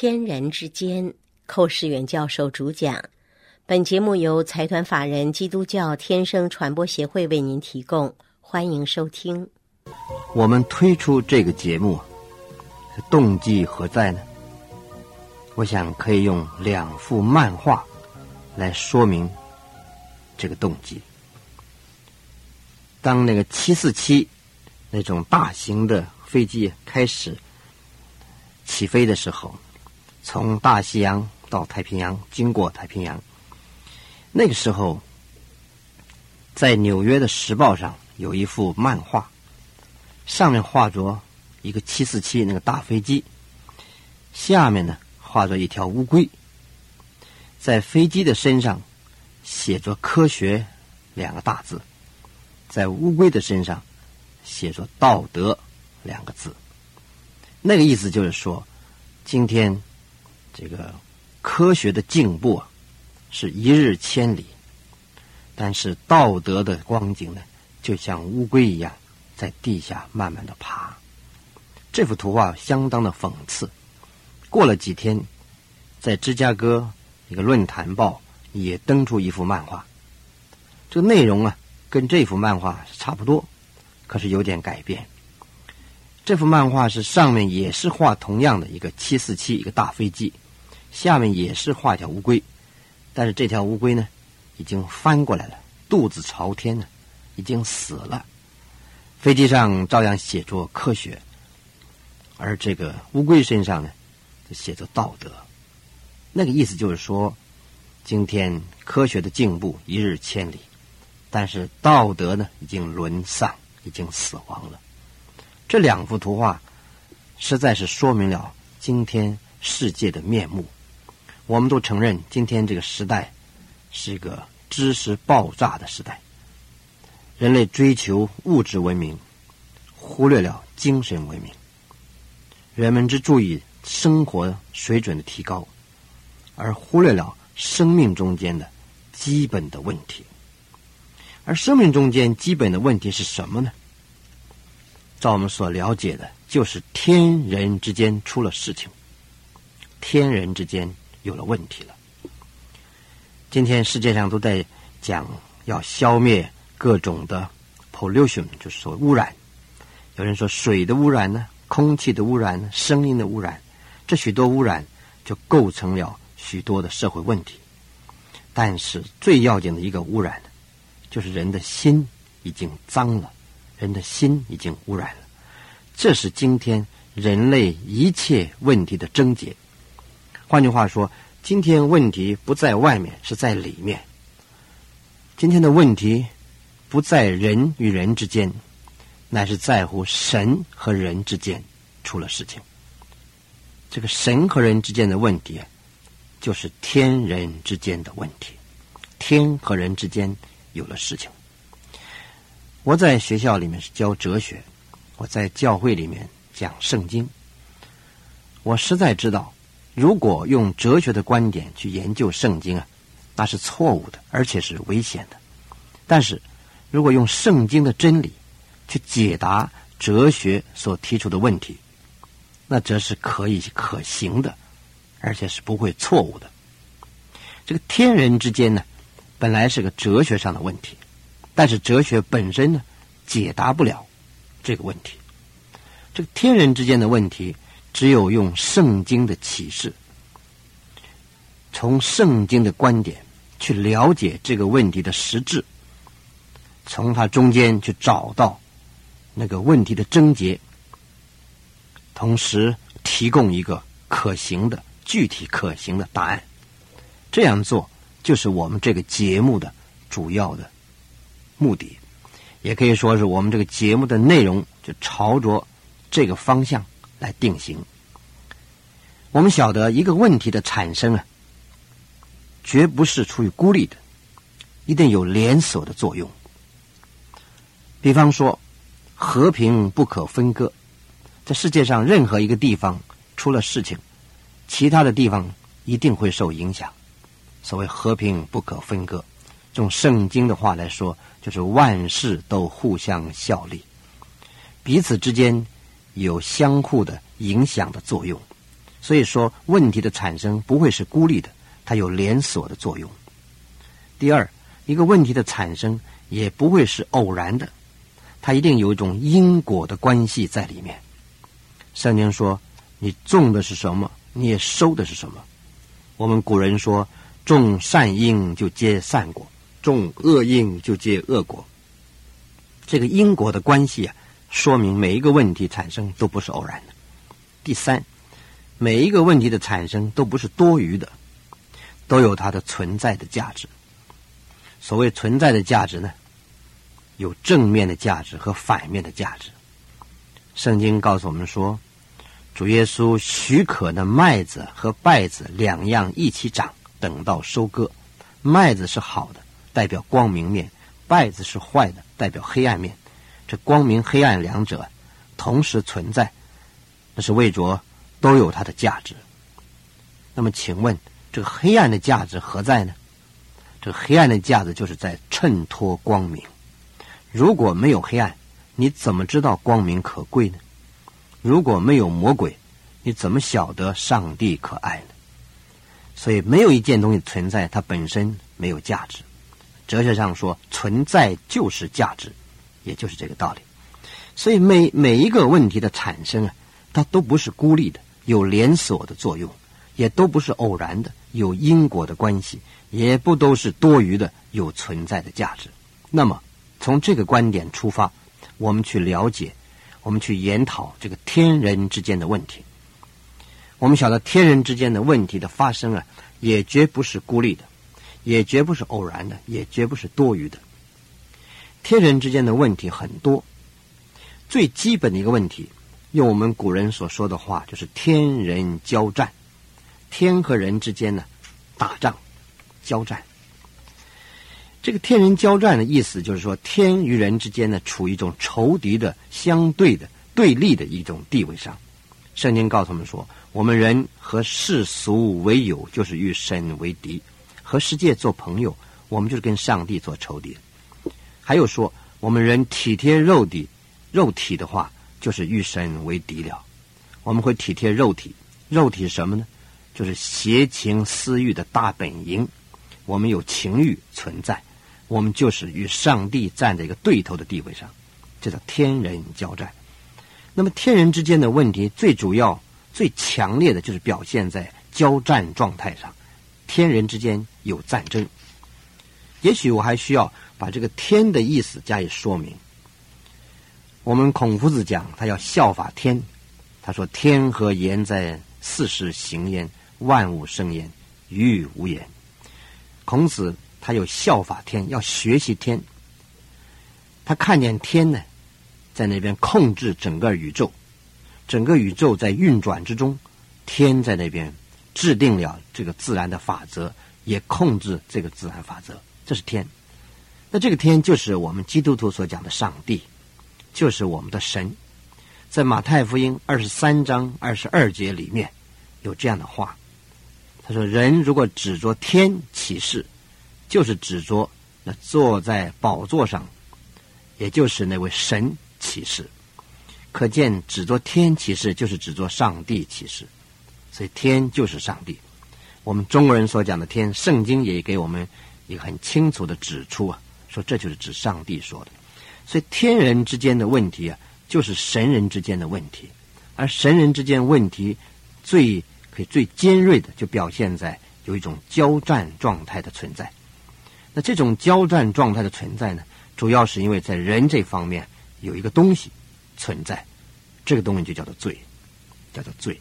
天人之间，寇世远教授主讲。本节目由财团法人基督教天生传播协会为您提供，欢迎收听。我们推出这个节目，动机何在呢？我想可以用两幅漫画来说明这个动机。当那个七四七那种大型的飞机开始起飞的时候，从大西洋到太平洋，经过太平洋，那个时候，在纽约的《时报》上有一幅漫画，上面画着一个七四七那个大飞机，下面呢画着一条乌龟，在飞机的身上写着“科学”两个大字，在乌龟的身上写着“道德”两个字。那个意思就是说，今天这个科学的进步啊，是一日千里，但是道德的光景呢，就像乌龟一样，在地下慢慢的爬。这幅图画相当的讽刺。过了几天，在芝加哥一个论坛报也登出一幅漫画，这个内容啊，跟这幅漫画是差不多，可是有点改变。这幅漫画是上面也是画同样的一个七四七一个大飞机，下面也是画条乌龟，但是这条乌龟呢已经翻过来了，肚子朝天呢，已经死了。飞机上照样写着科学，而这个乌龟身上呢写着道德。那个意思就是说，今天科学的进步一日千里，但是道德呢已经沦丧，已经死亡了。这两幅图画，实在是说明了今天世界的面目。我们都承认，今天这个时代是一个知识爆炸的时代。人类追求物质文明，忽略了精神文明。人们只注意生活水准的提高，而忽略了生命中间的基本的问题。而生命中间基本的问题是什么呢？照我们所了解的，就是天人之间出了事情，天人之间有了问题了。今天世界上都在讲要消灭各种的 pollution，就是说污染。有人说水的污染呢，空气的污染呢，声音的污染，这许多污染就构成了许多的社会问题。但是最要紧的一个污染，就是人的心已经脏了。人的心已经污染了，这是今天人类一切问题的症结。换句话说，今天问题不在外面，是在里面。今天的问题不在人与人之间，乃是在乎神和人之间出了事情。这个神和人之间的问题，就是天人之间的问题。天和人之间有了事情。我在学校里面是教哲学，我在教会里面讲圣经。我实在知道，如果用哲学的观点去研究圣经啊，那是错误的，而且是危险的。但是，如果用圣经的真理去解答哲学所提出的问题，那则是可以可行的，而且是不会错误的。这个天人之间呢，本来是个哲学上的问题。但是哲学本身呢，解答不了这个问题。这个天人之间的问题，只有用圣经的启示，从圣经的观点去了解这个问题的实质，从它中间去找到那个问题的症结，同时提供一个可行的、具体可行的答案。这样做就是我们这个节目的主要的。目的，也可以说是我们这个节目的内容就朝着这个方向来定型。我们晓得一个问题的产生啊，绝不是出于孤立的，一定有连锁的作用。比方说，和平不可分割，在世界上任何一个地方出了事情，其他的地方一定会受影响。所谓和平不可分割。用圣经的话来说，就是万事都互相效力，彼此之间有相互的影响的作用。所以说，问题的产生不会是孤立的，它有连锁的作用。第二，一个问题的产生也不会是偶然的，它一定有一种因果的关系在里面。圣经说：“你种的是什么，你也收的是什么。”我们古人说：“种善因就结善果，种恶因就结恶果。”这个因果的关系啊，说明每一个问题产生都不是偶然的。第三。每一个问题的产生都不是多余的，都有它的存在的价值。所谓存在的价值呢，有正面的价值和反面的价值。圣经告诉我们说，主耶稣许可的麦子和稗子两样一起长，等到收割。麦子是好的，代表光明面；败子是坏的，代表黑暗面。这光明黑暗两者同时存在，那是为着。都有它的价值。那么，请问这个黑暗的价值何在呢？这个黑暗的价值就是在衬托光明。如果没有黑暗，你怎么知道光明可贵呢？如果没有魔鬼，你怎么晓得上帝可爱呢？所以，没有一件东西存在，它本身没有价值。哲学上说，存在就是价值，也就是这个道理。所以，每每一个问题的产生啊，它都不是孤立的。有连锁的作用，也都不是偶然的，有因果的关系，也不都是多余的，有存在的价值。那么，从这个观点出发，我们去了解，我们去研讨这个天人之间的问题。我们晓得，天人之间的问题的发生啊，也绝不是孤立的，也绝不是偶然的，也绝不是多余的。天人之间的问题很多，最基本的一个问题。用我们古人所说的话，就是天人交战，天和人之间呢打仗交战。这个天人交战的意思，就是说天与人之间呢处于一种仇敌的相对的对立的一种地位上。圣经告诉我们说，我们人和世俗为友，就是与神为敌；和世界做朋友，我们就是跟上帝做仇敌。还有说，我们人体贴肉体，肉体的话。就是与神为敌了，我们会体贴肉体，肉体是什么呢？就是邪情私欲的大本营。我们有情欲存在，我们就是与上帝站在一个对头的地位上，这叫天人交战。那么天人之间的问题，最主要、最强烈的就是表现在交战状态上，天人之间有战争。也许我还需要把这个“天”的意思加以说明。我们孔夫子讲，他要效法天。他说：“天和言在四时行焉，万物生焉，于无言。”孔子他有效法天，要学习天。他看见天呢，在那边控制整个宇宙，整个宇宙在运转之中，天在那边制定了这个自然的法则，也控制这个自然法则。这是天。那这个天就是我们基督徒所讲的上帝。就是我们的神，在马太福音二十三章二十二节里面有这样的话，他说：“人如果指着天起誓，就是指着那坐在宝座上，也就是那位神起誓。可见指着天起誓，就是指着上帝起誓。所以天就是上帝。我们中国人所讲的天，圣经也给我们一个很清楚的指出啊，说这就是指上帝说的。”所以，天人之间的问题啊，就是神人之间的问题；而神人之间问题最可以最尖锐的，就表现在有一种交战状态的存在。那这种交战状态的存在呢，主要是因为在人这方面有一个东西存在，这个东西就叫做罪，叫做罪。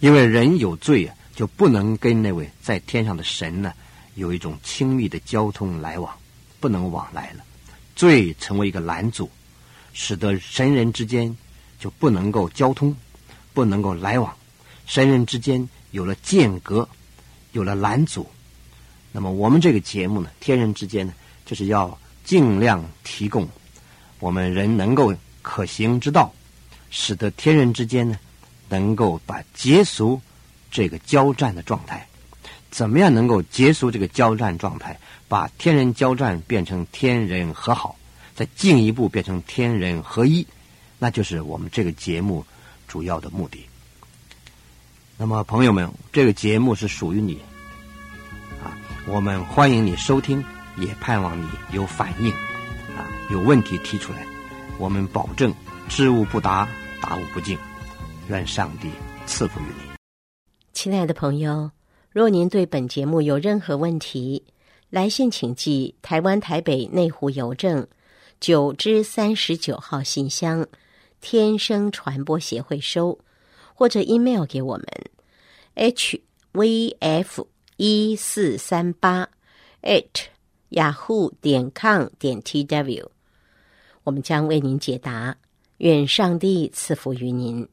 因为人有罪啊，就不能跟那位在天上的神呢有一种亲密的交通来往，不能往来了。罪成为一个拦阻，使得神人之间就不能够交通，不能够来往，神人之间有了间隔，有了拦阻。那么我们这个节目呢，天人之间呢，就是要尽量提供我们人能够可行之道，使得天人之间呢，能够把结束这个交战的状态。怎么样能够结束这个交战状态？把天人交战变成天人和好，再进一步变成天人合一，那就是我们这个节目主要的目的。那么，朋友们，这个节目是属于你啊，我们欢迎你收听，也盼望你有反应啊，有问题提出来，我们保证知无不答，答无不尽。愿上帝赐福于你，亲爱的朋友。若您对本节目有任何问题，来信请寄台湾台北内湖邮政九之三十九号信箱，天生传播协会收，或者 email 给我们 h v f 一四三八 at yahoo 点 com 点 t w，我们将为您解答。愿上帝赐福于您。